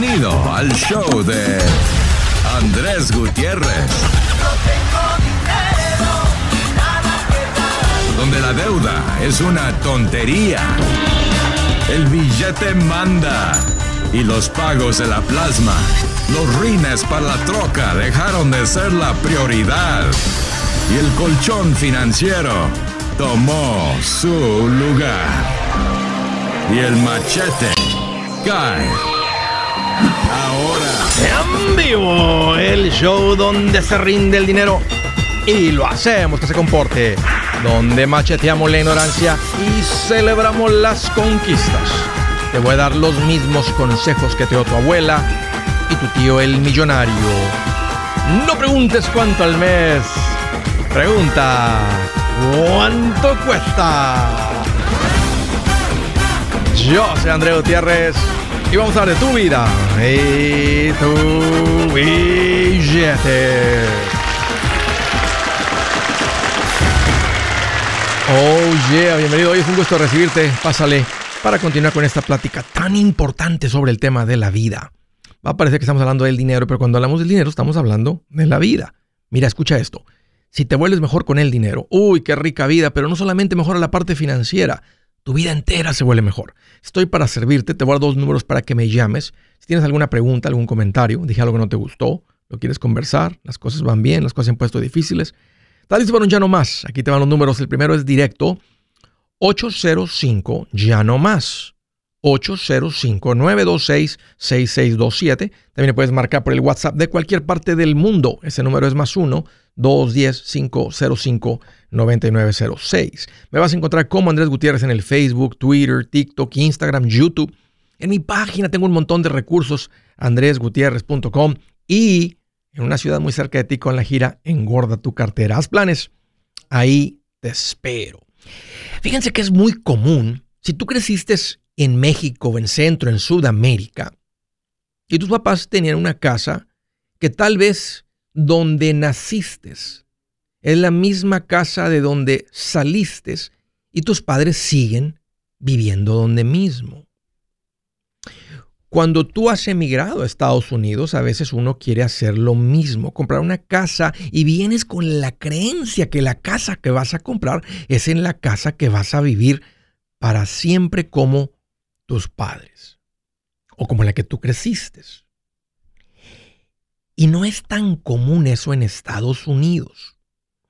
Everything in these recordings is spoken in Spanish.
Bienvenido al show de Andrés Gutiérrez. Donde la deuda es una tontería. El billete manda. Y los pagos de la plasma. Los rines para la troca dejaron de ser la prioridad. Y el colchón financiero tomó su lugar. Y el machete cae. Ahora. En vivo, el show donde se rinde el dinero y lo hacemos que se comporte, donde macheteamos la ignorancia y celebramos las conquistas. Te voy a dar los mismos consejos que te dio tu abuela y tu tío el millonario. No preguntes cuánto al mes, pregunta cuánto cuesta. Yo soy André Gutiérrez y vamos a hablar de tu vida y tu billete. Oh yeah, bienvenido. Hoy es un gusto recibirte. Pásale para continuar con esta plática tan importante sobre el tema de la vida. Va a parecer que estamos hablando del dinero, pero cuando hablamos del dinero estamos hablando de la vida. Mira, escucha esto. Si te vuelves mejor con el dinero, uy, qué rica vida, pero no solamente mejora la parte financiera, tu vida entera se vuelve mejor. Estoy para servirte, te voy a dar dos números para que me llames. Si tienes alguna pregunta, algún comentario, dije algo que no te gustó, lo quieres conversar, las cosas van bien, las cosas se han puesto difíciles, ¿estás listo para un ya no más? Aquí te van los números. El primero es directo, 805 ya no más. 805-926-6627. También puedes marcar por el WhatsApp de cualquier parte del mundo. Ese número es más 1-210-505-9906. Me vas a encontrar como Andrés Gutiérrez en el Facebook, Twitter, TikTok, Instagram, YouTube. En mi página tengo un montón de recursos, andresgutierrez.com y en una ciudad muy cerca de ti con la gira Engorda tu cartera. Haz planes. Ahí te espero. Fíjense que es muy común, si tú creciste en México, en Centro, en Sudamérica, y tus papás tenían una casa que tal vez donde naciste es la misma casa de donde saliste y tus padres siguen viviendo donde mismo. Cuando tú has emigrado a Estados Unidos, a veces uno quiere hacer lo mismo, comprar una casa y vienes con la creencia que la casa que vas a comprar es en la casa que vas a vivir para siempre como tus padres o como la que tú creciste. Y no es tan común eso en Estados Unidos.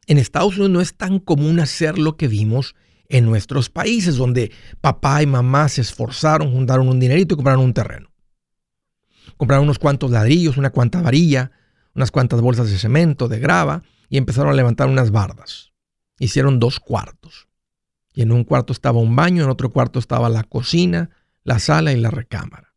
En Estados Unidos no es tan común hacer lo que vimos en nuestros países, donde papá y mamá se esforzaron, juntaron un dinerito y compraron un terreno. Compraron unos cuantos ladrillos, una cuanta varilla, unas cuantas bolsas de cemento, de grava, y empezaron a levantar unas bardas. Hicieron dos cuartos. Y en un cuarto estaba un baño, en otro cuarto estaba la cocina, la sala y la recámara.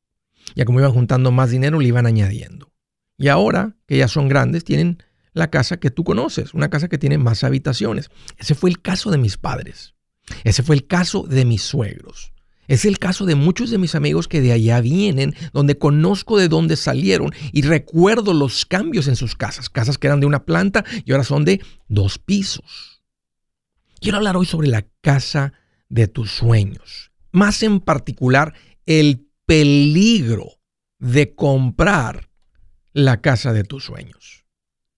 Ya como iban juntando más dinero, le iban añadiendo. Y ahora que ya son grandes, tienen la casa que tú conoces, una casa que tiene más habitaciones. Ese fue el caso de mis padres. Ese fue el caso de mis suegros. Es el caso de muchos de mis amigos que de allá vienen, donde conozco de dónde salieron y recuerdo los cambios en sus casas. Casas que eran de una planta y ahora son de dos pisos. Quiero hablar hoy sobre la casa de tus sueños más en particular el peligro de comprar la casa de tus sueños.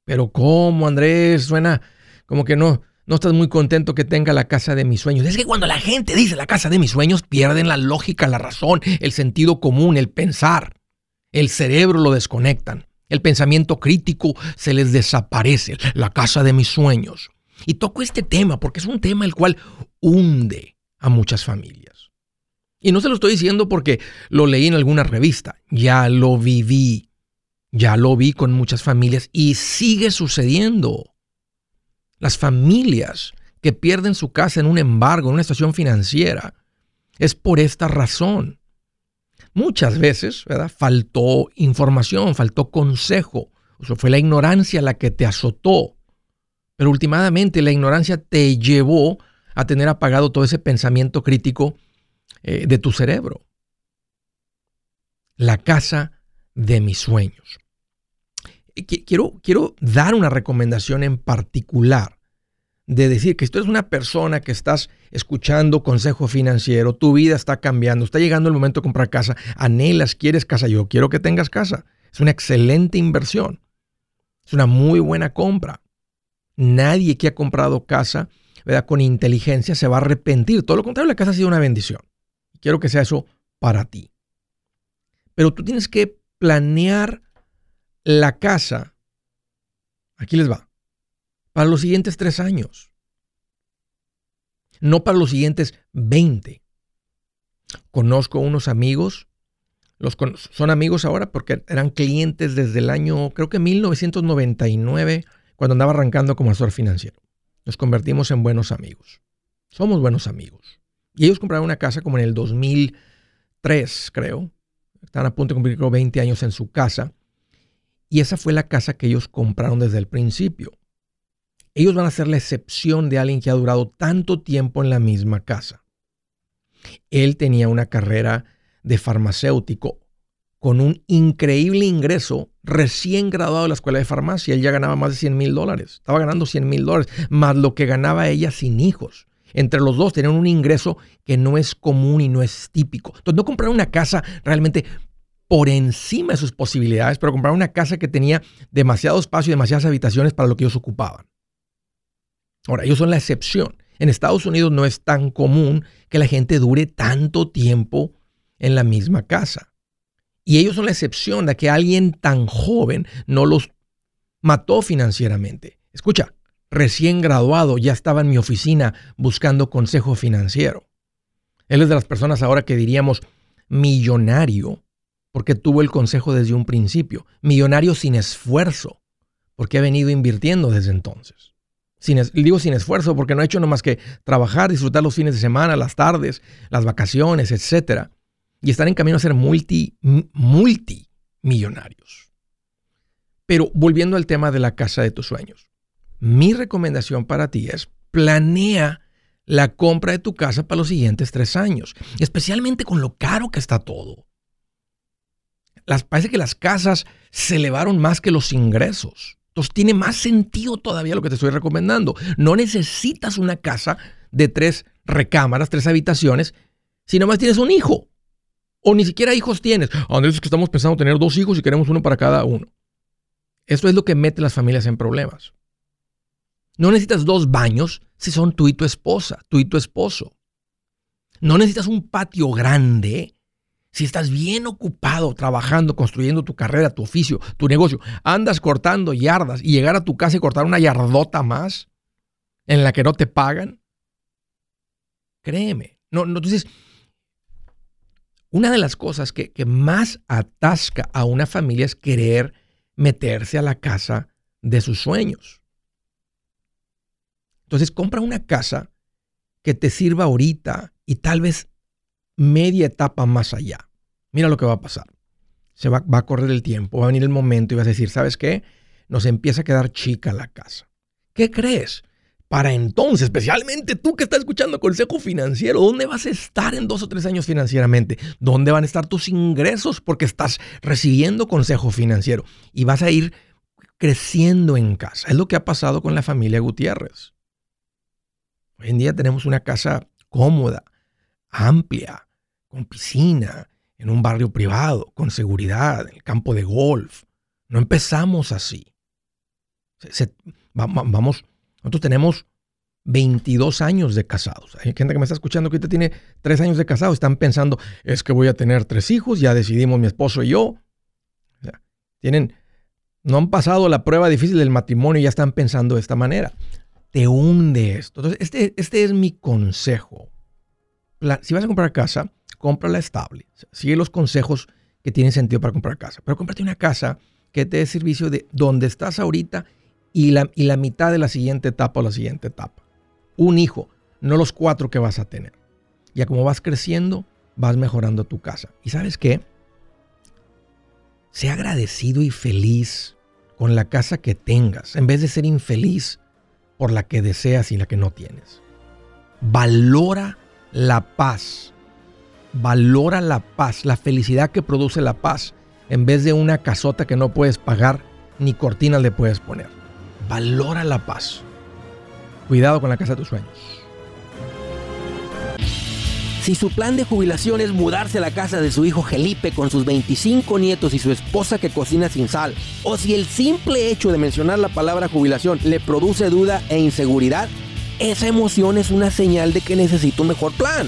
Pero ¿cómo, Andrés? Suena como que no, no estás muy contento que tenga la casa de mis sueños. Es que cuando la gente dice la casa de mis sueños, pierden la lógica, la razón, el sentido común, el pensar. El cerebro lo desconectan. El pensamiento crítico se les desaparece. La casa de mis sueños. Y toco este tema porque es un tema el cual hunde a muchas familias. Y no se lo estoy diciendo porque lo leí en alguna revista, ya lo viví, ya lo vi con muchas familias y sigue sucediendo. Las familias que pierden su casa en un embargo, en una estación financiera, es por esta razón. Muchas veces. Faltó información, faltó consejo. O fue la ignorancia la que te azotó. Pero últimamente la ignorancia te llevó a tener apagado todo ese pensamiento crítico eh, de tu cerebro. La casa de mis sueños. Quiero, quiero dar una recomendación en particular de decir que si tú eres una persona que estás escuchando consejo financiero, tu vida está cambiando, está llegando el momento de comprar casa, anhelas, quieres casa, yo quiero que tengas casa. Es una excelente inversión. Es una muy buena compra. Nadie que ha comprado casa ¿verdad? con inteligencia se va a arrepentir. Todo lo contrario, la casa ha sido una bendición. Quiero que sea eso para ti. Pero tú tienes que planear la casa. Aquí les va para los siguientes tres años, no para los siguientes 20. Conozco unos amigos, los son amigos ahora porque eran clientes desde el año, creo que 1999, cuando andaba arrancando como asesor financiero. Nos convertimos en buenos amigos. Somos buenos amigos. Y ellos compraron una casa como en el 2003, creo. Están a punto de cumplir 20 años en su casa. Y esa fue la casa que ellos compraron desde el principio ellos van a ser la excepción de alguien que ha durado tanto tiempo en la misma casa. Él tenía una carrera de farmacéutico con un increíble ingreso recién graduado de la escuela de farmacia. Él ya ganaba más de 100 mil dólares. Estaba ganando 100 mil dólares, más lo que ganaba ella sin hijos. Entre los dos tenían un ingreso que no es común y no es típico. Entonces no compraron una casa realmente por encima de sus posibilidades, pero compraron una casa que tenía demasiado espacio y demasiadas habitaciones para lo que ellos ocupaban. Ahora, ellos son la excepción. En Estados Unidos no es tan común que la gente dure tanto tiempo en la misma casa. Y ellos son la excepción de que alguien tan joven no los mató financieramente. Escucha, recién graduado ya estaba en mi oficina buscando consejo financiero. Él es de las personas ahora que diríamos millonario porque tuvo el consejo desde un principio. Millonario sin esfuerzo porque ha venido invirtiendo desde entonces digo sin esfuerzo porque no ha hecho más que trabajar, disfrutar los fines de semana, las tardes, las vacaciones, etc. Y están en camino a ser multi, multimillonarios. Pero volviendo al tema de la casa de tus sueños, mi recomendación para ti es planea la compra de tu casa para los siguientes tres años, especialmente con lo caro que está todo. Las, parece que las casas se elevaron más que los ingresos. Entonces tiene más sentido todavía lo que te estoy recomendando. No necesitas una casa de tres recámaras, tres habitaciones, si nomás tienes un hijo. O ni siquiera hijos tienes. Andrés, es que estamos pensando tener dos hijos y queremos uno para cada uno. Eso es lo que mete las familias en problemas. No necesitas dos baños si son tú y tu esposa, tú y tu esposo. No necesitas un patio grande si estás bien ocupado trabajando, construyendo tu carrera, tu oficio, tu negocio, andas cortando yardas y llegar a tu casa y cortar una yardota más en la que no te pagan, créeme. No, no, entonces, una de las cosas que, que más atasca a una familia es querer meterse a la casa de sus sueños. Entonces, compra una casa que te sirva ahorita y tal vez media etapa más allá. Mira lo que va a pasar. Se va, a correr el tiempo, va a venir el momento y vas a decir, ¿sabes qué? Nos empieza a quedar chica la casa. ¿Qué crees? Para entonces, especialmente tú que estás escuchando consejo financiero, ¿dónde vas a estar en dos o tres años financieramente? ¿Dónde van a estar tus ingresos? Porque estás recibiendo consejo financiero y vas a ir creciendo en casa. Es lo que ha pasado con la familia Gutiérrez. Hoy en día tenemos una casa cómoda, amplia, con piscina, en un barrio privado, con seguridad, en el campo de golf. No empezamos así. vamos, nosotros tenemos 22 años de casados. Hay gente que me está escuchando que ahorita tiene 3 años de casado. Están pensando, es que voy a tener tres hijos, ya decidimos mi esposo y yo. tienen, no han pasado la prueba difícil del matrimonio y ya están pensando de esta manera. Te hunde esto. Entonces, este, este es mi consejo. Si vas a comprar casa, cómprala estable. Sigue los consejos que tienen sentido para comprar casa. Pero cómprate una casa que te dé servicio de donde estás ahorita y la, y la mitad de la siguiente etapa o la siguiente etapa. Un hijo, no los cuatro que vas a tener. Ya como vas creciendo, vas mejorando tu casa. ¿Y sabes qué? Sé agradecido y feliz con la casa que tengas, en vez de ser infeliz por la que deseas y la que no tienes. Valora la paz valora la paz, la felicidad que produce la paz, en vez de una casota que no puedes pagar ni cortinas le puedes poner. Valora la paz. Cuidado con la casa de tus sueños. Si su plan de jubilación es mudarse a la casa de su hijo Felipe con sus 25 nietos y su esposa que cocina sin sal, o si el simple hecho de mencionar la palabra jubilación le produce duda e inseguridad, esa emoción es una señal de que necesita un mejor plan.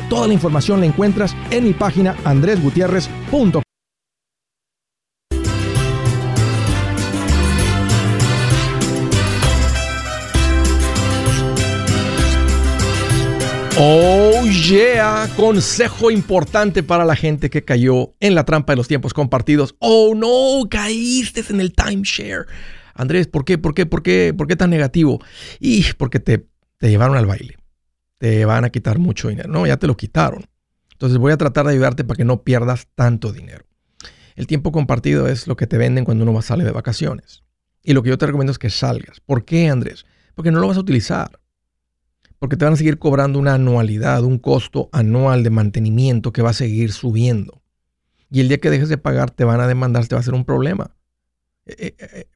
Toda la información la encuentras en mi página andresgutierrez.com. Oh yeah, consejo importante para la gente que cayó en la trampa de los tiempos compartidos. Oh no, caíste en el timeshare. Andrés, ¿por qué? ¿Por qué? ¿Por qué? ¿Por qué tan negativo? Y porque te, te llevaron al baile te van a quitar mucho dinero. No, ya te lo quitaron. Entonces voy a tratar de ayudarte para que no pierdas tanto dinero. El tiempo compartido es lo que te venden cuando uno salir de vacaciones. Y lo que yo te recomiendo es que salgas. ¿Por qué, Andrés? Porque no lo vas a utilizar. Porque te van a seguir cobrando una anualidad, un costo anual de mantenimiento que va a seguir subiendo. Y el día que dejes de pagar te van a demandar, te va a ser un problema. Eh, eh, eh,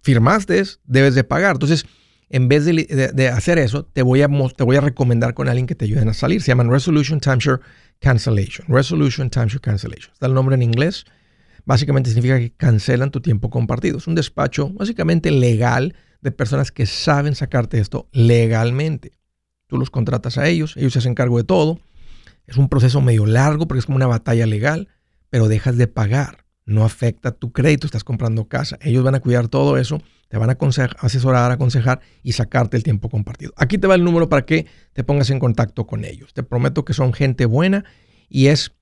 firmaste, debes de pagar. Entonces, en vez de, hacer eso, te voy, a, te voy a recomendar con alguien que te ayude a salir. Se llaman Resolution Timeshare Cancellation. Resolution Timeshare Cancellation. Está el nombre en inglés. Básicamente significa que cancelan tu tiempo compartido. Es un despacho básicamente legal de personas que saben sacarte esto legalmente. Tú los contratas a ellos, ellos se hacen cargo de todo. Es un proceso medio largo porque es como una batalla legal, pero dejas de pagar. No afecta tu crédito, estás comprando casa. Ellos van a cuidar todo eso te van a asesorar, aconsejar y sacarte el tiempo compartido. Aquí te va el número para que te pongas en contacto con ellos. Te prometo que son gente buena y es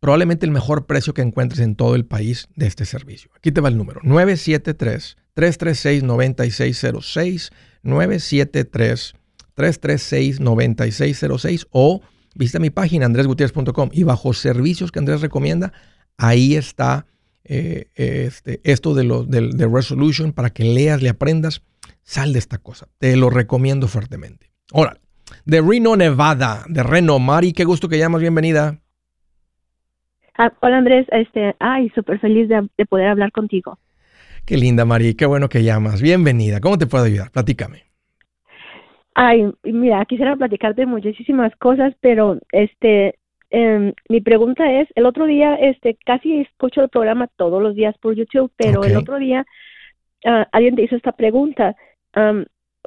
probablemente el mejor precio que encuentres en todo el país de este servicio. Aquí te va el número 973-336-9606, 973-336-9606 o visita mi página andresgutierrez.com y bajo servicios que Andrés recomienda, ahí está eh, este, esto de, lo, de, Resolution para que leas, le aprendas, sal de esta cosa. Te lo recomiendo fuertemente. Ahora, de Reno, Nevada, de Reno, Mari, qué gusto que llamas, bienvenida. Ah, hola Andrés, este, ay, súper feliz de, poder hablar contigo. Qué linda, Mari, qué bueno que llamas. Bienvenida. ¿Cómo te puedo ayudar? Platícame. Ay, mira, quisiera platicarte muchísimas cosas, pero este, Em, mi pregunta es, el otro día, este, casi escucho el programa todos los días por YouTube, pero el otro día ah, alguien te hizo esta pregunta.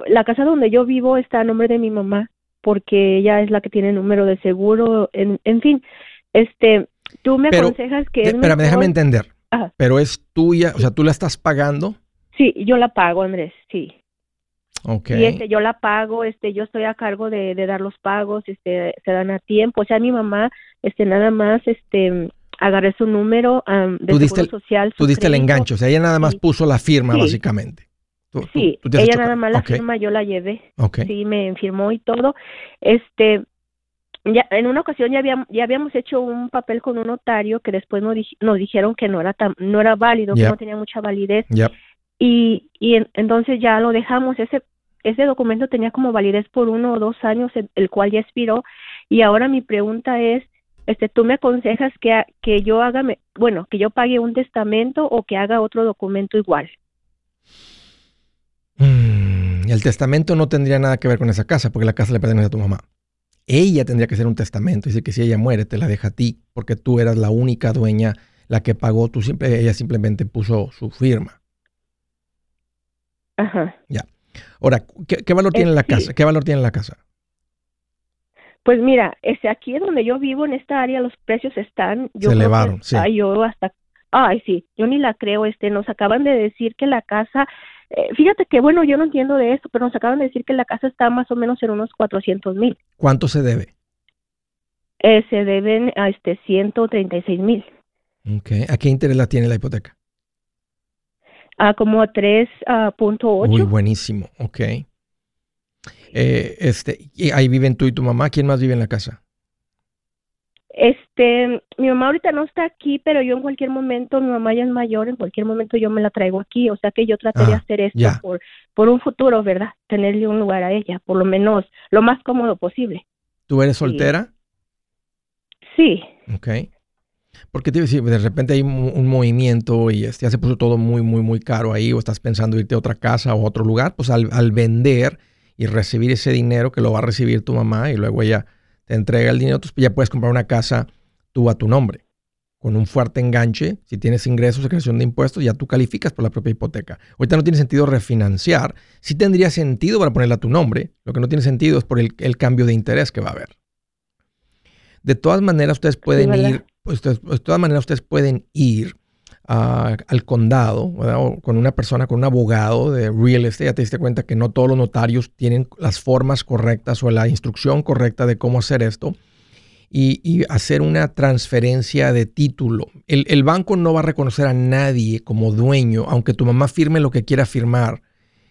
la casa donde yo vivo está a nombre de mi mamá, porque ella es la que tiene el número de seguro, en, en fin, este, tú me aconsejas que... Espérame, déjame entender. Pero es tuya, o sea, tú la estás pagando. Sí, yo la pago, Andrés, sí. Y este, yo la pago, este, yo estoy a cargo de, dar los pagos, este, se dan a tiempo. O sea, mi mamá, este, nada más, este, agarré su número de tú seguro social. Tú diste el enganche, o sea, ella nada más puso la firma, básicamente. sí, ella nada más la firma, yo la llevé. Sí, me firmó y todo. Este, ya en una ocasión ya habíamos, ya habíamos hecho un papel con un notario que después nos, nos dijeron que no era tan, no era válido, que no tenía mucha validez. Y, entonces ya lo dejamos. Ese, documento tenía como validez por uno o dos años, el, cual ya expiró. Y ahora mi pregunta es, este, ¿tú me aconsejas que, yo haga, bueno, que yo pague un testamento o que haga otro documento igual? Mm, el testamento no tendría nada que ver con esa casa, porque la casa le pertenece a tu mamá. Ella tendría que hacer un testamento. Dice que si ella muere, te la deja a ti, porque tú eras la única dueña, la que pagó, tú ella simplemente puso su firma. Ajá. Ya. Ahora, ¿qué, valor tiene la casa? ¿Qué valor tiene la casa? Pues mira, este, aquí donde yo vivo, en esta área, los precios están... Yo Se elevaron, sí. yo hasta... Ay, sí, yo ni la creo. Este, nos acaban de decir que la casa... Eh, fíjate que, bueno, yo no entiendo de esto, pero nos acaban de decir que la casa está más o menos en unos 400 mil. ¿Cuánto se debe? Eh, se deben a este 136 mil. Okay. ¿A qué interés la tiene la hipoteca? A como 3.8. Muy buenísimo, ok. Eh, este, y ahí viven tú y tu mamá. ¿Quién más vive en la casa? Este, mi mamá ahorita no está aquí, pero yo en cualquier momento, mi mamá ya es mayor, en cualquier momento yo me la traigo aquí, o sea que yo traté de ah, hacer esto por, por un futuro, ¿verdad? Tenerle un lugar a ella, por lo menos lo más cómodo posible. ¿Tú eres soltera? Sí. Ok. Porque te decir, de repente hay un, movimiento y este, ya se puso todo muy, muy, muy caro ahí, o estás pensando irte a otra casa o a otro lugar, pues al, vender y recibir ese dinero que lo va a recibir tu mamá y luego ella te entrega el dinero, pues ya puedes comprar una casa tú a tu nombre. Con un fuerte enganche, si tienes ingresos, creación de impuestos, ya tú calificas por la propia hipoteca. Ahorita no tiene sentido refinanciar. Sí tendría sentido para ponerla a tu nombre. Lo que no tiene sentido es por el, cambio de interés que va a haber. De todas maneras, ustedes pueden ir pues, de todas maneras ustedes pueden ir al condado con una persona, con un abogado de real estate. Ya te diste cuenta que no todos los notarios tienen las formas correctas o la instrucción correcta de cómo hacer esto. Y, hacer una transferencia de título. El, el, banco no va a reconocer a nadie como dueño, aunque tu mamá firme lo que quiera firmar,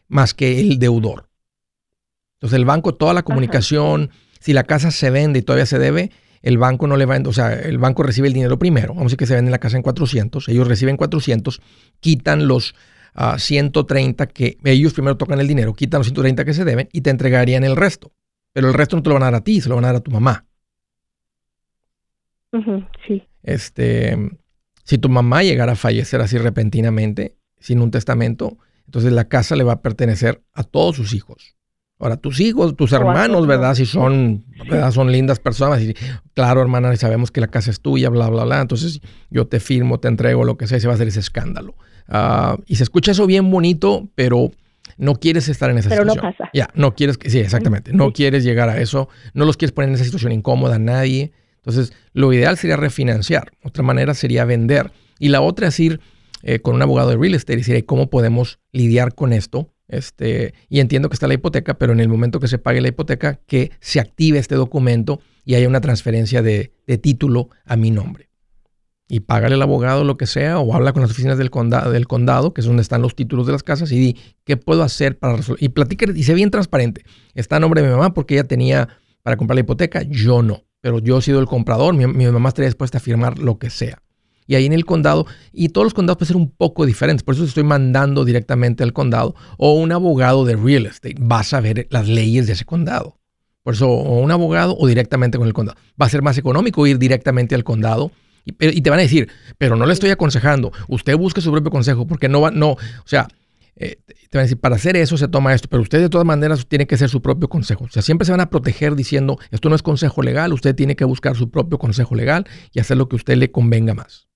más que el deudor. Entonces el banco, toda la comunicación, si la casa se vende y todavía se debe, el banco no le va, o sea, el banco recibe el dinero primero, vamos a decir que se vende la casa en 400, ellos reciben 400, quitan los 130 ah, que ellos primero tocan el dinero, quitan los 130 que se deben y te entregarían el resto. Pero el resto no te lo van a dar a ti, se lo van a dar a tu mamá. sí. Este, si tu mamá llegara a fallecer así repentinamente, sin un testamento, entonces la casa le va a pertenecer a todos sus hijos. Ahora, tus hijos, tus hermanos, ¿verdad? Si son, ¿verdad? Son lindas personas. Y, claro, hermana, sabemos que la casa es tuya, bla, bla, bla. Entonces, yo te firmo, te entrego lo que sea y se va a hacer ese escándalo. Ah, y se escucha eso bien bonito, pero no quieres estar en esa situación. Pero no pasa. Ya, no quieres, sí, exactamente. No quieres llegar a eso. No los quieres poner en esa situación incómoda a nadie. Entonces, lo ideal sería refinanciar. Otra manera sería vender. Y la otra es ir eh, con un abogado de real estate y decir, ¿cómo podemos lidiar con esto? Este, y entiendo que está la hipoteca, pero en el momento que se pague la hipoteca, que se active este documento y haya una transferencia de, título a mi nombre. Y págale al abogado lo que sea, o habla con las oficinas del condado, del condado, que es donde están los títulos de las casas, y di, ¿qué puedo hacer para resolver? Y platica, y sé bien transparente. Está a nombre de mi mamá porque ella tenía para comprar la hipoteca, yo no. Pero yo he sido el comprador, mi, mi mamá estaría dispuesta a firmar lo que sea y ahí en el condado, y todos los condados pueden ser un poco diferentes, por eso estoy mandando directamente al condado, o un abogado de real estate, vas a ver las leyes de ese condado. Por eso, o un abogado o directamente con el condado. Va a ser más económico ir directamente al condado. Y, te van a decir, pero no le estoy aconsejando, usted busque su propio consejo, porque no va, no, o sea, eh, te van a decir, para hacer eso se toma esto, pero usted de todas maneras tiene que ser su propio consejo. O sea, siempre se van a proteger diciendo, esto no es consejo legal, usted tiene que buscar su propio consejo legal y hacer lo que usted le convenga más.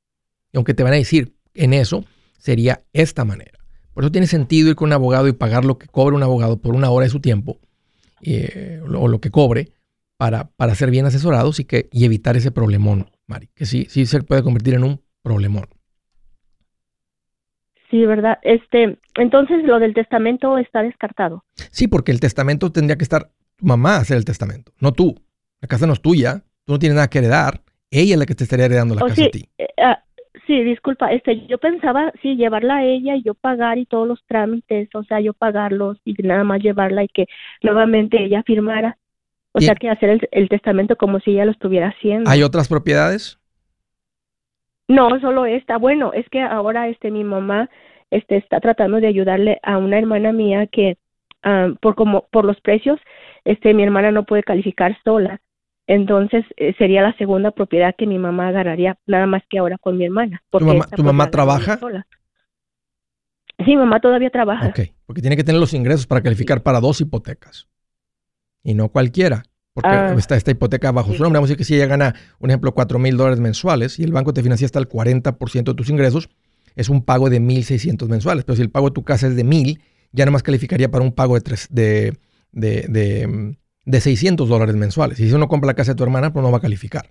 Y aunque te van a decir en eso, sería esta manera. Por eso tiene sentido ir con un abogado y pagar lo que cobre un abogado por una hora de su tiempo, eh, o lo que cobre, para, para ser bien asesorados y, que, y evitar ese problemón, Mari, que sí, sí se puede convertir en un problemón. Sí, verdad. Este, entonces lo del testamento está descartado. Sí, porque el testamento tendría que estar tu mamá a hacer el testamento, no tú. La casa no es tuya, tú no tienes nada que heredar, ella es la que te estaría heredando la oh, casa a ti. Eh, ah, Sí, disculpa, este, yo pensaba, sí, llevarla a ella y yo pagar y todos los trámites, o sea, yo pagarlos y nada más llevarla y que nuevamente ella firmara. O sea, que hacer el, testamento como si ella lo estuviera haciendo. ¿Hay otras propiedades? No, solo esta. Bueno, es que ahora este mi mamá este está tratando de ayudarle a una hermana mía que ah, por como por los precios este mi hermana no puede calificar sola. Entonces eh, sería la segunda propiedad que mi mamá agarraría, nada más que ahora con mi hermana. ¿Tu mamá, ¿tu mamá trabaja? Sí, mamá todavía trabaja. Ok, porque tiene que tener los ingresos para calificar para dos hipotecas y no cualquiera. Porque ah. está esta hipoteca bajo su nombre. Vamos a decir que si ella gana, un ejemplo, 4 mil dólares mensuales y el banco te financia hasta el 40% de tus ingresos, es un pago de 1.600 mensuales. Pero si el pago de tu casa es de 1.000, ya nada más calificaría para un pago de, tres, de, de, de, 600 dólares mensuales. Y si uno compra la casa de tu hermana, pues no va a calificar.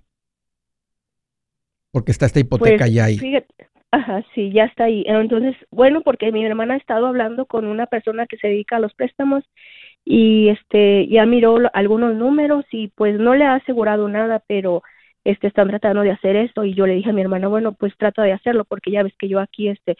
Porque está esta hipoteca pues, ya ahí. ajá, sí, ya está ahí. Entonces, bueno, porque mi hermana ha estado hablando con una persona que se dedica a los préstamos y este ya miró algunos números y pues no le ha asegurado nada, pero este están tratando de hacer esto y yo le dije a mi hermana, bueno, pues trata de hacerlo porque ya ves que yo aquí este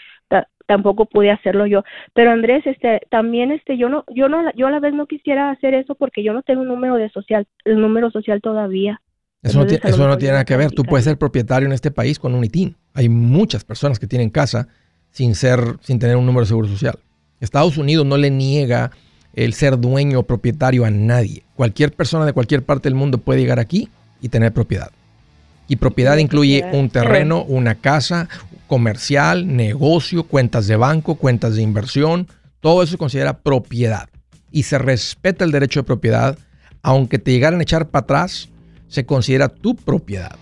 tampoco pude hacerlo yo. Pero Andrés, este también este yo no yo no yo a la vez no quisiera hacer eso porque yo no tengo un número de social, el número social todavía. Eso no, tiene, eso no tiene nada que ver. Tú puedes ser propietario en este país con un ITIN. Hay muchas personas que tienen casa sin ser, sin tener un número de seguro social. Estados Unidos no le niega el ser dueño o propietario a nadie. Cualquier persona de cualquier parte del mundo puede llegar aquí y tener propiedad. Y propiedad incluye un terreno, una casa, comercial, negocio, cuentas de banco, cuentas de inversión. Todo eso se considera propiedad. Y se respeta el derecho de propiedad. Aunque te llegaran a echar para atrás, se considera tu propiedad.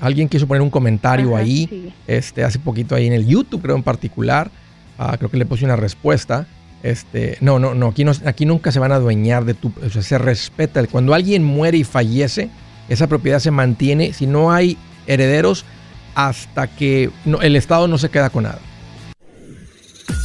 Alguien quiso poner un comentario ahí, este, hace poquito ahí en el YouTube, creo en particular. Ah, creo que le puse una respuesta este, no, no, no aquí, no, aquí nunca se van a adueñar de tu, o sea, se respeta. Cuando alguien muere y fallece, esa propiedad se mantiene, si no hay herederos, hasta que el Estado no se queda con nada.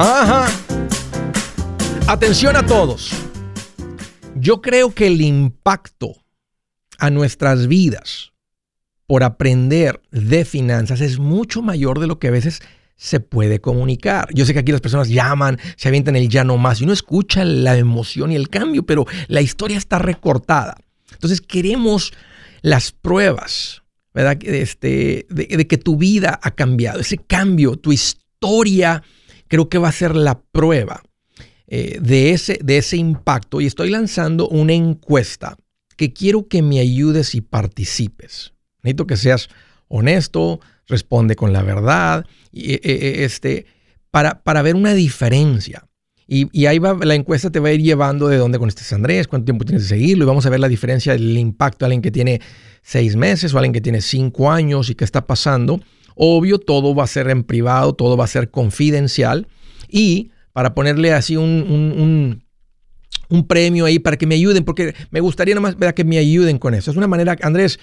Ajá. Atención a todos. Yo creo que el impacto a nuestras vidas por aprender de finanzas es mucho mayor de lo que a veces se puede comunicar. Yo sé que aquí las personas llaman, se avientan el ya más y uno escucha la emoción y el cambio, pero la historia está recortada. Entonces queremos las pruebas, ¿verdad? Este, de que tu vida ha cambiado, ese cambio, tu historia creo que va a ser la prueba eh, de, ese, de ese impacto y estoy lanzando una encuesta que quiero que me ayudes y participes. Necesito que seas honesto, responde con la verdad, y, eh, eh, este, para, para ver una diferencia. Y, ahí va, la encuesta te va a ir llevando de dónde conoces Andrés, cuánto tiempo tienes que seguirlo, y vamos a ver la diferencia del impacto de alguien que tiene seis meses o alguien que tiene cinco años y qué está pasando. Obvio, todo va a ser en privado, todo va a ser confidencial. Y para ponerle así un, un, premio ahí para que me ayuden, porque me gustaría nomás que me ayuden con eso. Es una manera, Andrés,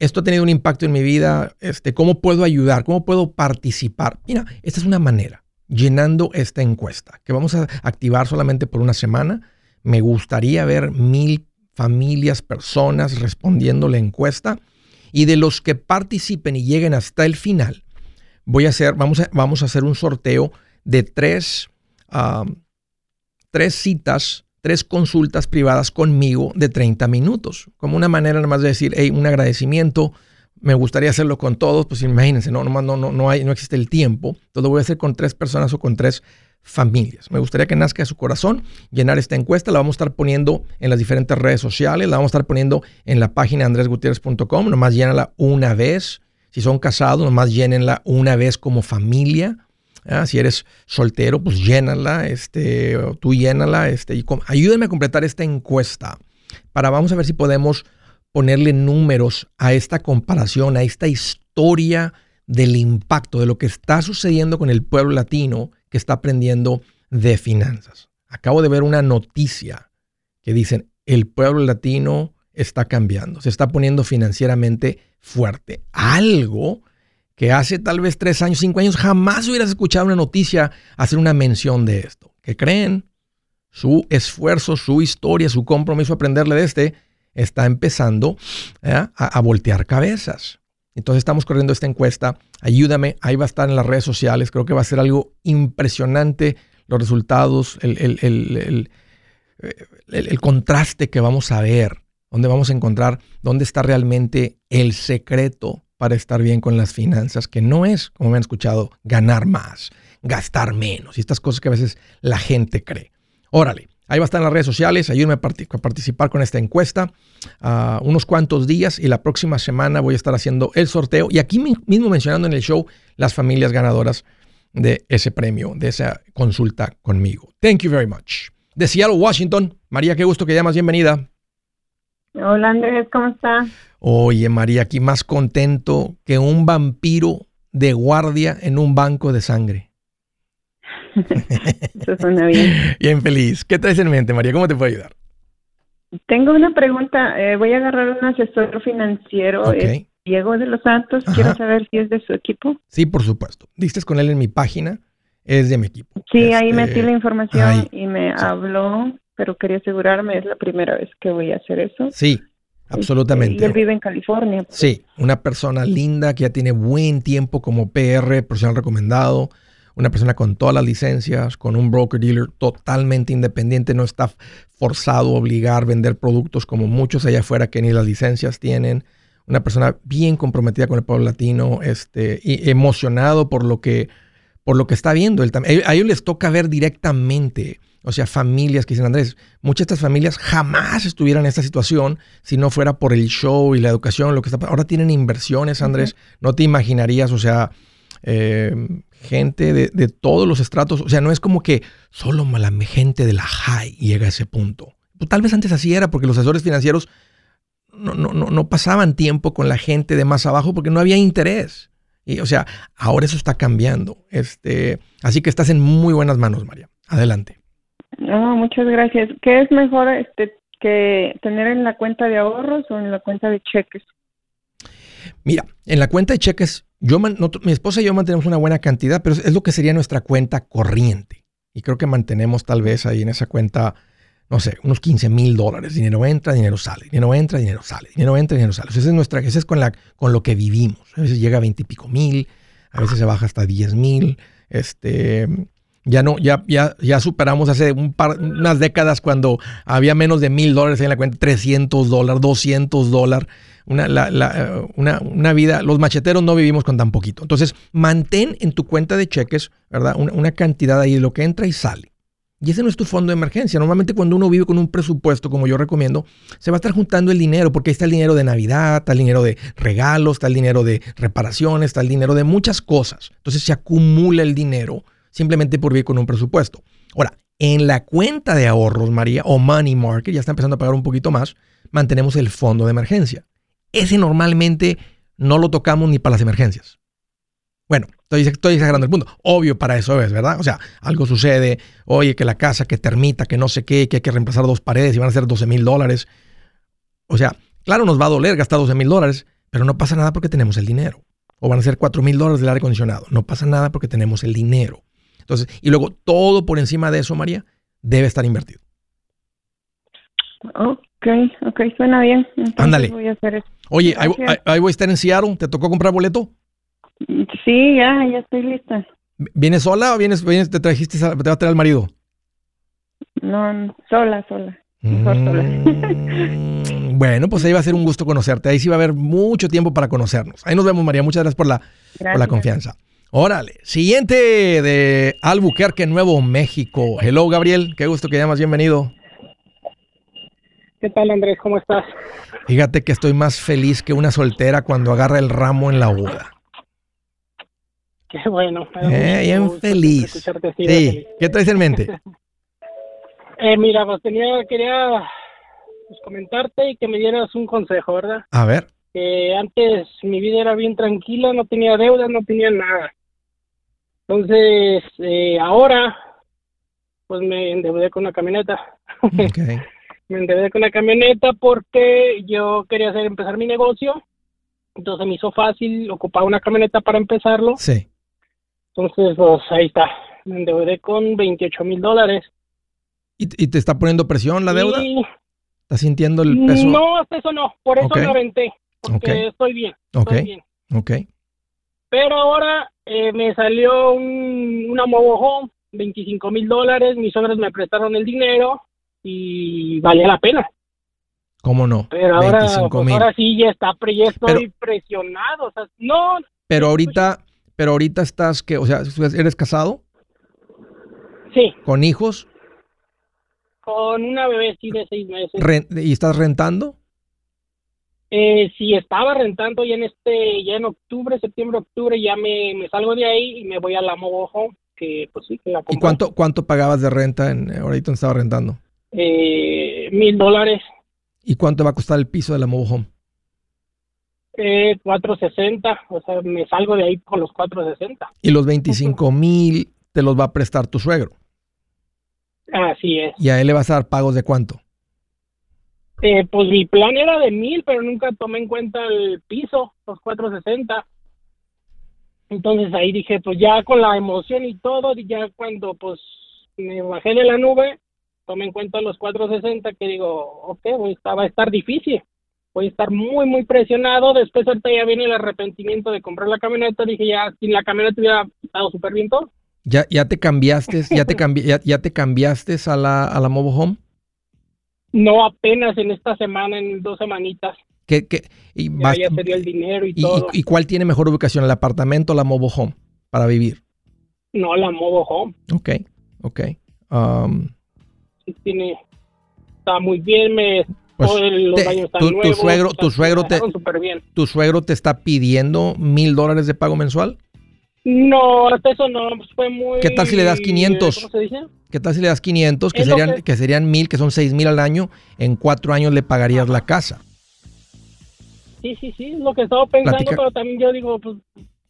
esto ha tenido un impacto en mi vida. Este, ¿Cómo puedo ayudar? ¿Cómo puedo participar? Mira, esta es una manera, llenando esta encuesta, que vamos a activar solamente por una semana. Me gustaría ver mil familias, personas respondiendo la encuesta. Y de los que participen y lleguen hasta el final, voy a hacer, vamos a, vamos a hacer un sorteo de tres, tres citas, tres consultas privadas conmigo de 30 minutos, como una manera nada más de decir, hey, un agradecimiento, me gustaría hacerlo con todos, pues imagínense, no, no, no, no, hay, no existe el tiempo. Entonces lo voy a hacer con tres personas o con tres familias. Me gustaría que nazca de su corazón llenar esta encuesta. La vamos a estar poniendo en las diferentes redes sociales. La vamos a estar poniendo en la página andresgutierrez.com. Nomás llénala una vez. Si son casados, nomás llénenla una vez como familia. Ah, si eres soltero, pues llénala. Este, tú llénala. Este, y ayúdenme a completar esta encuesta. Para vamos a ver si podemos ponerle números a esta comparación, a esta historia del impacto de lo que está sucediendo con el pueblo latino que está aprendiendo de finanzas. Acabo de ver una noticia que dicen, el pueblo latino está cambiando, se está poniendo financieramente fuerte. Algo que hace tal vez tres años, cinco años, jamás hubieras escuchado una noticia hacer una mención de esto. ¿Qué creen? Su esfuerzo, su historia, su compromiso a aprenderle de este está empezando a, a voltear cabezas. Entonces estamos corriendo esta encuesta. Ayúdame, ahí va a estar en las redes sociales. Creo que va a ser algo impresionante los resultados, el, el, contraste que vamos a ver, dónde vamos a encontrar, dónde está realmente el secreto para estar bien con las finanzas, que no es, como me han escuchado, ganar más, gastar menos y estas cosas que a veces la gente cree. Órale, Ahí va a estar en las redes sociales. Ayúdenme a, participar con esta encuesta. Uh, unos cuantos días y la próxima semana voy a estar haciendo el sorteo. Y aquí mismo mencionando en el show las familias ganadoras de ese premio, de esa consulta conmigo. Thank you very much. De Seattle, Washington. María, qué gusto que llamas. Bienvenida. Hola Andrés, ¿cómo estás? Oye, María, aquí más contento que un vampiro de guardia en un banco de sangre. Eso suena bien. Bien feliz. ¿Qué traes en mente, María? ¿Cómo te puedo ayudar? Tengo una pregunta. Eh, voy a agarrar un asesor financiero. Diego de los Santos. Quiero saber si es de su equipo. Sí, por supuesto. Diste con él en mi página. Es de mi equipo. Sí, ahí este, metí la información y me habló, pero quería asegurarme. Es la primera vez que voy a hacer eso. Sí, absolutamente. y él vive en California. Pues. Sí, una persona linda que ya tiene buen tiempo como PR, profesional recomendado una persona con todas las licencias, con un broker dealer totalmente independiente, no está forzado a obligar a vender productos como muchos allá afuera que ni las licencias tienen. Una persona bien comprometida con el pueblo latino, este, y emocionado por lo que, por lo que está viendo. a ellos les toca ver directamente, o sea, familias que dicen, Andrés, muchas de estas familias jamás estuvieran en esta situación si no fuera por el show y la educación, lo que está Ahora tienen inversiones, Andrés, no te imaginarías, o sea, eh, gente de, todos los estratos. O sea, no es como que solo la gente de la high llega a ese punto. Pues, tal vez antes así era porque los asesores financieros no, no, no, pasaban tiempo con la gente de más abajo porque no había interés. Y, o sea, ahora eso está cambiando. Este, así que estás en muy buenas manos, María. Adelante. No, muchas gracias. ¿Qué es mejor este, que tener en la cuenta de ahorros o en la cuenta de cheques? Mira, en la cuenta de cheques yo, mi esposa y yo mantenemos una buena cantidad, pero es lo que sería nuestra cuenta corriente. Y creo que mantenemos tal vez ahí en esa cuenta, no sé, unos 15 mil dólares. Dinero entra, dinero sale, dinero entra, dinero sale, dinero entra, dinero sale. esa es nuestra, esa es con, con lo que vivimos. A veces llega a 20 y pico mil, a veces se baja hasta 10 mil. Este, ya no, ya, ya, ya superamos hace unas décadas cuando había menos de mil dólares en la cuenta, 300 dólares, 200 dólares una, la, una, vida, los macheteros no vivimos con tan poquito. Entonces, mantén en tu cuenta de cheques, ¿verdad? Una, cantidad ahí de lo que entra y sale. Y ese no es tu fondo de emergencia. Normalmente cuando uno vive con un presupuesto, como yo recomiendo, se va a estar juntando el dinero, porque ahí está el dinero de Navidad, está el dinero de regalos, está el dinero de reparaciones, está el dinero de muchas cosas. Entonces se acumula el dinero simplemente por vivir con un presupuesto. Ahora, en la cuenta de ahorros, María, o Money Market, ya está empezando a pagar un poquito más, mantenemos el fondo de emergencia ese normalmente no lo tocamos ni para las emergencias. Bueno, estoy, estoy exagerando el punto. Obvio para eso es, ¿verdad? O sea, algo sucede, oye, que la casa que termita, que no sé qué, que hay que reemplazar dos paredes y van a ser 12 mil dólares. O sea, claro, nos va a doler gastar 12 mil dólares, pero no pasa nada porque tenemos el dinero. O van a ser 4 mil dólares del aire acondicionado. No pasa nada porque tenemos el dinero. Entonces, y luego todo por encima de eso, María, debe estar invertido. Ok, ok, suena bien. Ándale. Voy a hacer eso. Oye, ahí, voy a estar en Seattle. ¿Te tocó comprar boleto? Sí, ya, ya estoy lista. ¿Vienes sola o vienes, vienes te trajiste, te va a traer el marido? No, sola, sola. Mejor sola. Mm, Bueno, pues ahí va a ser un gusto conocerte. Ahí sí va a haber mucho tiempo para conocernos. Ahí nos vemos, María. Muchas gracias por la, Por la confianza. Órale. Siguiente de Albuquerque, Nuevo México. Hello, Gabriel. Qué gusto que llamas. Bienvenido. ¿Qué tal, Andrés? ¿Cómo estás? Fíjate que estoy más feliz que una soltera cuando agarra el ramo en la boda. Qué bueno. Eh, bien feliz. Sí. ¿Qué traes en mente? eh, mira, pues tenía, quería pues, comentarte y que me dieras un consejo, ¿verdad? A ver. Que antes mi vida era bien tranquila, no tenía deudas, no tenía nada. Entonces, eh, ahora, pues me endeudé con una camioneta. Okay. Me endeudé con una camioneta porque yo quería hacer empezar mi negocio. Entonces me hizo fácil ocupar una camioneta para empezarlo. Sí. Entonces, pues ahí está. Me endeudé con 28 mil dólares. ¿Y, te está poniendo presión la deuda? ¿Estás sintiendo el peso? No, eso no. Por eso me aventé. Porque estoy bien. Estoy bien. Ok. Pero ahora eh, me salió un, una Movo Home, 25 mil dólares. Mis suegros me prestaron el dinero y valía la pena. ¿Cómo no? Pero ahora, pues, ahora sí ya está, ya estoy presionado. O sea, no. Pero ahorita, pero ahorita estás que, o sea, ¿eres casado? Sí. ¿Con hijos? Con una bebé sí de seis meses. ¿Y estás rentando? Eh, sí, estaba rentando ya en este, ya en octubre, septiembre, octubre, ya me, me salgo de ahí y me voy a la Movo que pues sí, que la ¿Y cuánto, cuánto pagabas de renta en, ahorita donde estaba rentando? Eh, mil dólares. ¿Y cuánto va a costar el piso de la Movo Home? Eh, 460, o sea, me salgo de ahí con los 460. Y los 25 mil te los va a prestar tu suegro. Así es. ¿Y a él le vas a dar pagos de cuánto? Eh, pues mi plan era de mil, pero nunca tomé en cuenta el piso, los 460. Entonces ahí dije, pues ya con la emoción y todo, ya cuando pues me bajé de la nube, tomé en cuenta los 460, que digo, ok, voy, va a estar difícil voy a estar muy, muy presionado. Después ahorita ya viene el arrepentimiento de comprar la camioneta. Dije, ya, sin la camioneta hubiera estado súper bien todo. ¿Ya, ya te cambiaste, ya te, cambi ya, te cambiaste a la, a la Mobile Home? No, apenas en esta semana, en dos semanitas. ¿Qué, qué, y ya, ya sería el dinero y, todo. Y, cuál tiene mejor ubicación, el apartamento o la Mobile Home para vivir? No, la Mobile Home. Ok, ok. Um, tiene, está muy bien, me pues, tu, suegro, tu suegro te, tu suegro te está pidiendo mil dólares de pago mensual. No, hasta eso no, pues, fue muy. ¿Qué tal si le das 500? ¿Cómo se dice? ¿Qué tal si le das 500, que serían, que... serían mil, que son seis mil al año? En cuatro años le pagarías la casa. Sí, sí, sí, lo que estaba pensando, pero también yo digo, pues,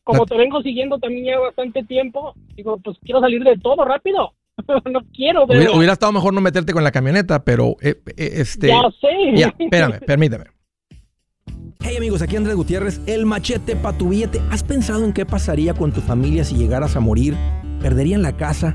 como te vengo siguiendo también ya bastante tiempo, digo, pues quiero salir de todo rápido. no quiero ver. Hubiera, estado mejor no meterte con la camioneta, pero eh, eh, este. Ya sé. Ya, espérame, permíteme. Hey amigos, aquí Andrés Gutiérrez, el machete para tu billete. ¿Has pensado en qué pasaría con tu familia si llegaras a morir? ¿Perderían la casa?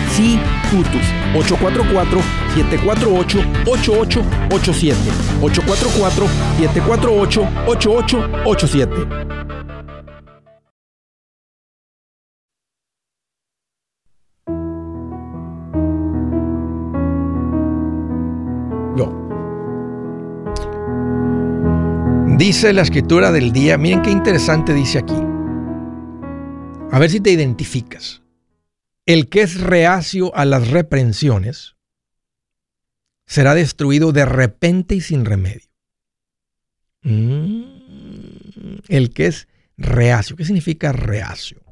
sí Tutus 844-748-8887 844-748-8887 Dice la escritura del día, miren qué interesante dice aquí. A ver si te identificas. El que es reacio a las reprensiones será destruido de repente y sin remedio. Mm, el que es reacio. ¿Qué significa reacio?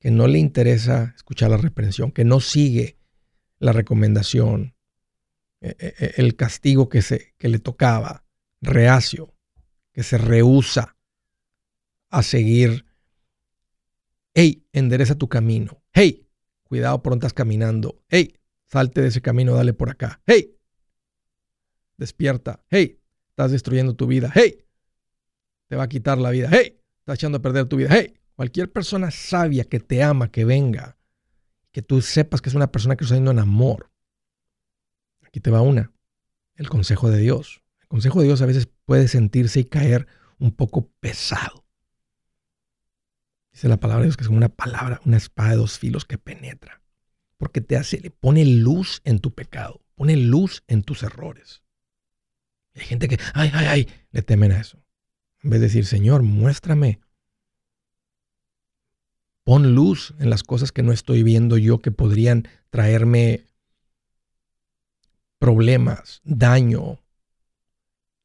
Que no le interesa escuchar la reprensión, que no sigue la recomendación, eh, eh, eh, el castigo que, se, que le tocaba. Reacio, que se rehúsa a seguir. Hey, endereza tu camino. Hey, cuidado por donde estás caminando. Hey, salte de ese camino, dale por acá. Hey, despierta. Hey, estás destruyendo tu vida. Hey, te va a quitar la vida. Hey, estás echando a perder tu vida. Hey, cualquier persona sabia que te ama, que venga, que tú sepas que es una persona que está yendo en amor. Aquí te va una. El consejo de Dios. El consejo de Dios a veces puede sentirse y caer un poco pesado. Dice la palabra de Dios que es una palabra, una espada de dos filos que penetra. Porque te hace, le pone luz en tu pecado, pone luz en tus errores. Hay gente que, ay, ay, ay, le temen a eso. En vez de decir, Señor, muéstrame. Pon luz en las cosas que no estoy viendo yo que podrían traerme problemas, daño,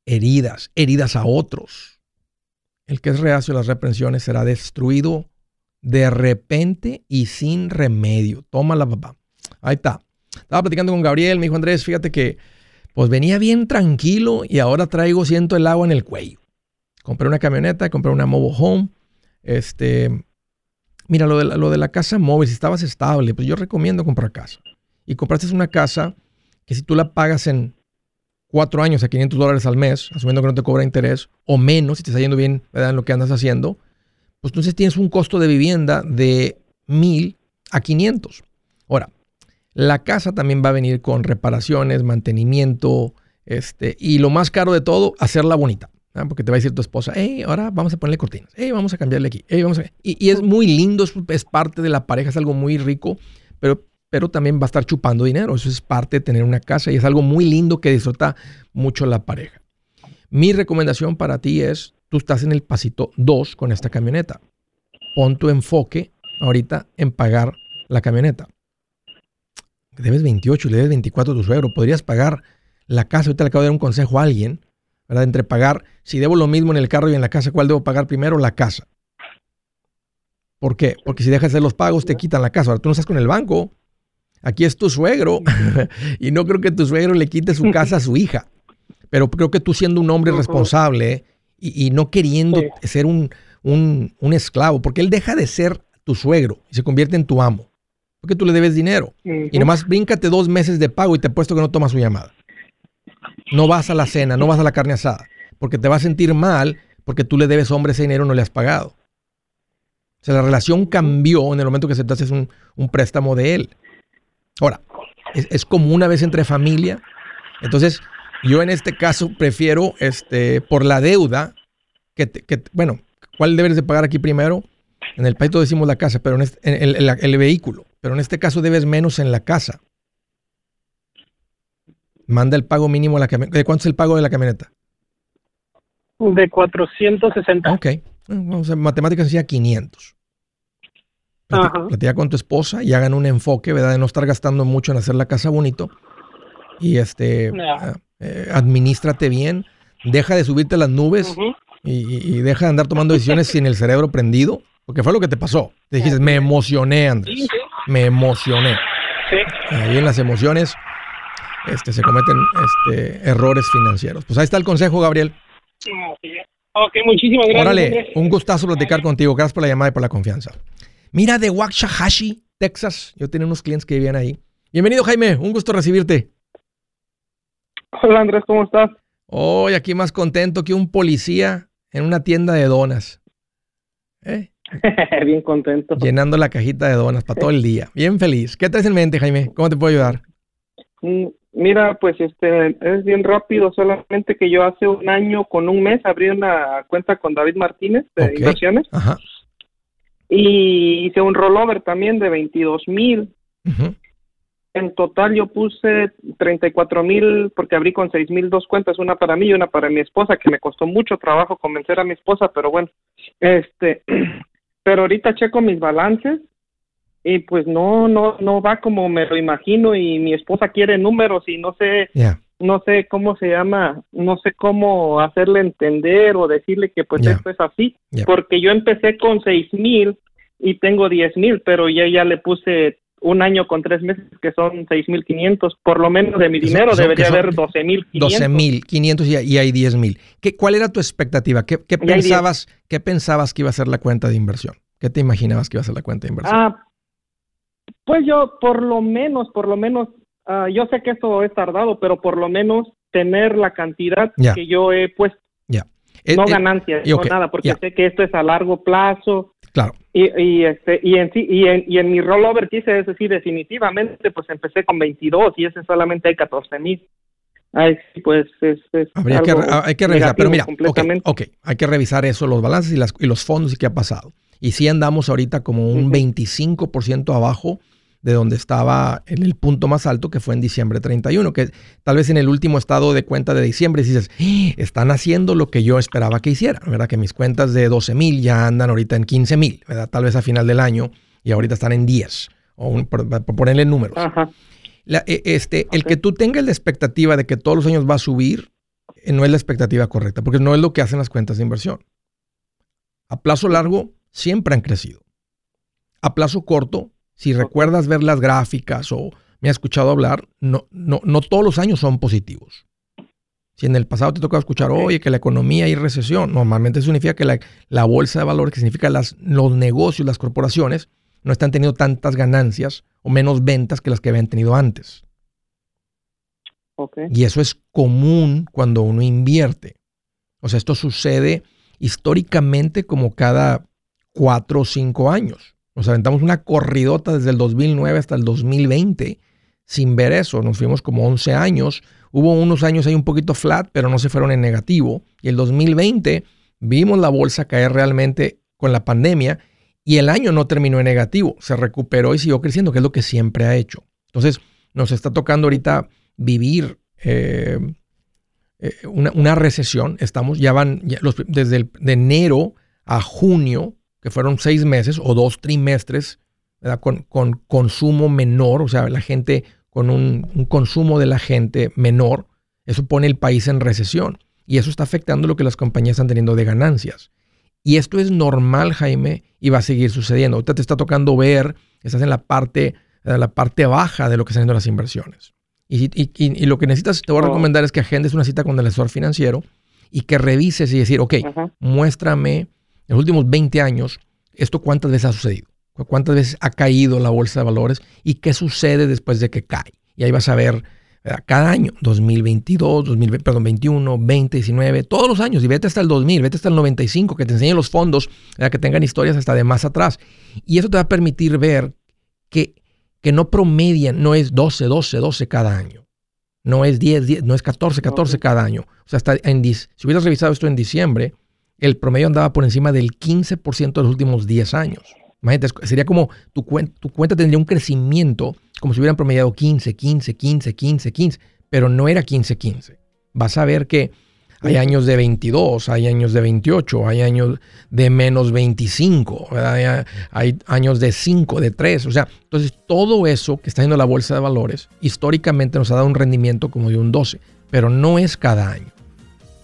heridas, heridas a otros. El que es reacio a las reprensiones será destruido de repente y sin remedio. Tómala, papá. Ahí está. Estaba platicando con Gabriel, me dijo Andrés, fíjate que pues venía bien tranquilo y ahora traigo, siento el agua en el cuello. Compré una camioneta, compré una mobile home. Este, mira, lo de, la, lo de la casa móvil, si estabas estable, pues yo recomiendo comprar casa. Y compraste una casa que si tú la pagas en cuatro años a 500 dólares al mes, asumiendo que no te cobra interés, o menos, si te está yendo bien en lo que andas haciendo, pues entonces tienes un costo de vivienda de mil a 500. Ahora, la casa también va a venir con reparaciones, mantenimiento, este, y lo más caro de todo, hacerla bonita. Porque te va a decir tu esposa, hey, ahora vamos a ponerle cortinas, hey, vamos a cambiarle aquí, hey, vamos a... Y, es muy lindo, es, es, parte de la pareja, es algo muy rico, pero pero también va a estar chupando dinero. Eso es parte de tener una casa y es algo muy lindo que disfruta mucho la pareja. Mi recomendación para ti es, tú estás en el pasito 2 con esta camioneta. Pon tu enfoque ahorita en pagar la camioneta. Debes 28 y le debes 24 a tu suegro. Podrías pagar la casa. Ahorita le acabo de dar un consejo a alguien, ¿verdad? Entre pagar, si debo lo mismo en el carro y en la casa, ¿cuál debo pagar primero? La casa. ¿Por qué? Porque si dejas de hacer los pagos, te quitan la casa. Ahora tú no estás con el banco, Aquí es tu suegro y no creo que tu suegro le quite su casa a su hija. Pero creo que tú siendo un hombre responsable y, no queriendo ser un, esclavo, porque él deja de ser tu suegro y se convierte en tu amo. Porque tú le debes dinero. Y nomás bríncate dos meses de pago y te apuesto que no tomas su llamada. No vas a la cena, no vas a la carne asada, porque te va a sentir mal porque tú le debes hombre ese dinero no le has pagado. O sea, la relación cambió en el momento que aceptaste un, un préstamo de él. Ahora, es, como una vez entre familia. Entonces, yo en este caso prefiero, este, por la deuda, que, bueno, ¿cuál debes de pagar aquí primero? En el país decimos la casa, pero en, este, el, vehículo. Pero en este caso debes menos en la casa. Manda el pago mínimo a la camioneta. ¿De cuánto es el pago de la camioneta? De 460. Ok. Vamos a matemáticas decía 500 platica, con tu esposa y hagan un enfoque, ¿verdad? De no estar gastando mucho en hacer la casa bonito. Y este, eh, eh, administrate bien, deja de subirte a las nubes y, deja de andar tomando decisiones sin el cerebro prendido, porque fue lo que te pasó. Te dijiste, me emocioné, Andrés. Me emocioné. Ahí en las emociones este, se cometen este, errores financieros. Pues ahí está el consejo, Gabriel. Ok, muchísimas gracias. Órale, un gustazo platicar contigo. Gracias por la llamada y por la confianza. Mira, de Waxahachie, Texas. Yo tenía unos clientes que vivían ahí. Bienvenido, Jaime. Un gusto recibirte. Hola, Andrés. ¿Cómo estás? Hoy aquí más contento que un policía en una tienda de donas. ¿Eh? Bien contento. Llenando la cajita de donas para todo el día. Bien feliz. ¿Qué traes en mente, Jaime? ¿Cómo te puedo ayudar? Mm, mira, pues este es bien rápido, solamente que yo hace un año con un mes abrí una cuenta con David Martínez de inversiones. Ajá y hice un rollover también de 22 mil. En total yo puse 34 mil porque abrí con 6 mil dos cuentas, una para mí y una para mi esposa, que me costó mucho trabajo convencer a mi esposa, pero bueno, este, pero ahorita checo mis balances y pues no, no, no va como me lo imagino y mi esposa quiere números y no sé, no sé cómo se llama, no sé cómo hacerle entender o decirle que pues esto es así, porque yo empecé con seis mil y tengo diez mil, pero ya ya le puse un año con tres meses que son 6.500, por lo menos de mi dinero debería haber 12.500. 12.500 y, y hay 10.000. ¿Cuál era tu expectativa? ¿Qué, qué pensabas, ¿Qué pensabas que iba a ser la cuenta de inversión? ¿Qué te imaginabas que iba a ser la cuenta de inversión? Ah, pues yo por lo menos, por lo menos, uh, yo sé que esto es tardado, pero por lo menos tener la cantidad que yo he puesto. Ya. No ganancias, no nada, porque sé que esto es a largo plazo. Claro. Y, y, este, y, en, y, en, y en mi rollover quise decir, definitivamente, pues empecé con 22 y ese solamente hay 14 mil. Ay, pues es, Habría que, hay que revisar, pero mira, okay, ok, hay que revisar eso, los balances y, las, y los fondos y qué ha pasado. Y sí andamos ahorita como un 25% abajo de donde estaba en el punto más alto que fue en diciembre 31, que tal vez en el último estado de cuenta de diciembre dices, ¡Ah! están haciendo lo que yo esperaba que hicieran, ¿verdad? Que mis cuentas de 12 mil ya andan ahorita en 15 mil, ¿verdad? Tal vez a final del año y ahorita están en 10, o por, ponerle números. E, este, El que tú tengas la expectativa de que todos los años va a subir, eh, no es la expectativa correcta, porque no es lo que hacen las cuentas de inversión. A plazo largo, siempre han crecido. A plazo corto, si recuerdas ver las gráficas o me has escuchado hablar, no, no, no todos los años son positivos. Si en el pasado te tocaba escuchar, oye, que la economía y recesión, normalmente significa que la, bolsa de valores, que significa las, los negocios, las corporaciones, no están teniendo tantas ganancias o menos ventas que las que habían tenido antes. Y eso es común cuando uno invierte. O sea, esto sucede históricamente como cada cuatro o cinco años. Nos aventamos una corridota desde el 2009 hasta el 2020 sin ver eso. Nos fuimos como 11 años. Hubo unos años ahí un poquito flat, pero no se fueron en negativo. Y el 2020 vimos la bolsa caer realmente con la pandemia y el año no terminó en negativo. Se recuperó y siguió creciendo, que es lo que siempre ha hecho. Entonces, nos está tocando ahorita vivir eh, eh, una, recesión. Estamos, ya van, desde el, de enero a junio, que fueron seis meses o dos trimestres con, con, consumo menor, o sea, la gente con un, consumo de la gente menor, eso pone el país en recesión y eso está afectando lo que las compañías están teniendo de ganancias. Y esto es normal, Jaime, y va a seguir sucediendo. Ahorita te está tocando ver, estás en la parte, la parte baja de lo que están haciendo las inversiones. Y, y, lo que necesitas, te voy a oh. recomendar es que agendes una cita con el asesor financiero y que revises y decir, ok, muéstrame en los últimos 20 años, ¿esto cuántas veces ha sucedido? ¿Cuántas veces ha caído la bolsa de valores? ¿Y qué sucede después de que cae? Y ahí vas a ver cada año, 2022, 2020, perdón, 21, 20, 19, todos los años, y vete hasta el 2000, vete hasta el 95, que te enseñen los fondos, que tengan historias hasta de más atrás. Y eso te va a permitir ver que, que no promedian, no es 12, 12, 12 cada año. No es 10, 10 no es 14, 14 cada año. O sea, hasta en, si hubieras revisado esto en diciembre, el promedio andaba por encima del 15% de los últimos 10 años. Imagínate, sería como tu, tu cuenta tendría un crecimiento como si hubieran promediado 15, 15, 15, 15, 15, pero no era 15, 15. Vas a ver que hay años de 22, hay años de 28, hay años de menos 25, hay, hay, años de 5, de 3. O sea, entonces todo eso que está haciendo la bolsa de valores históricamente nos ha dado un rendimiento como de un 12, pero no es cada año.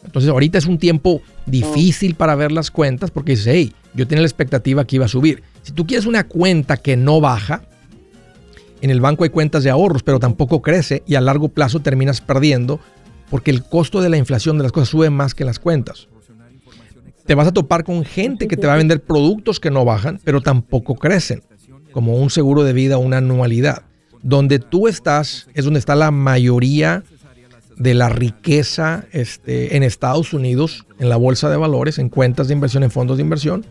Entonces ahorita es un tiempo difícil para ver las cuentas porque dices, hey, yo tenía la expectativa que iba a subir. Si tú quieres una cuenta que no baja, en el banco hay cuentas de ahorros, pero tampoco crece y a largo plazo terminas perdiendo porque el costo de la inflación de las cosas sube más que las cuentas. Te vas a topar con gente que te va a vender productos que no bajan, pero tampoco crecen, como un seguro de vida o una anualidad. Donde tú estás es donde está la mayoría de la riqueza este, en Estados Unidos, en la bolsa de valores, en cuentas de inversión, en fondos de inversión.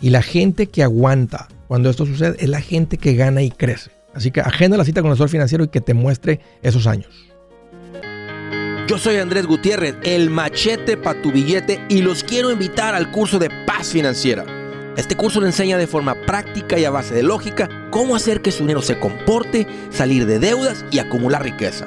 Y la gente que aguanta cuando esto sucede es la gente que gana y crece. Así que agenda la cita con el asesor financiero y que te muestre esos años. Yo soy Andrés Gutiérrez, el machete para tu billete y los quiero invitar al curso de paz financiera. Este curso le enseña de forma práctica y a base de lógica cómo hacer que su dinero se comporte, salir de deudas y acumular riqueza.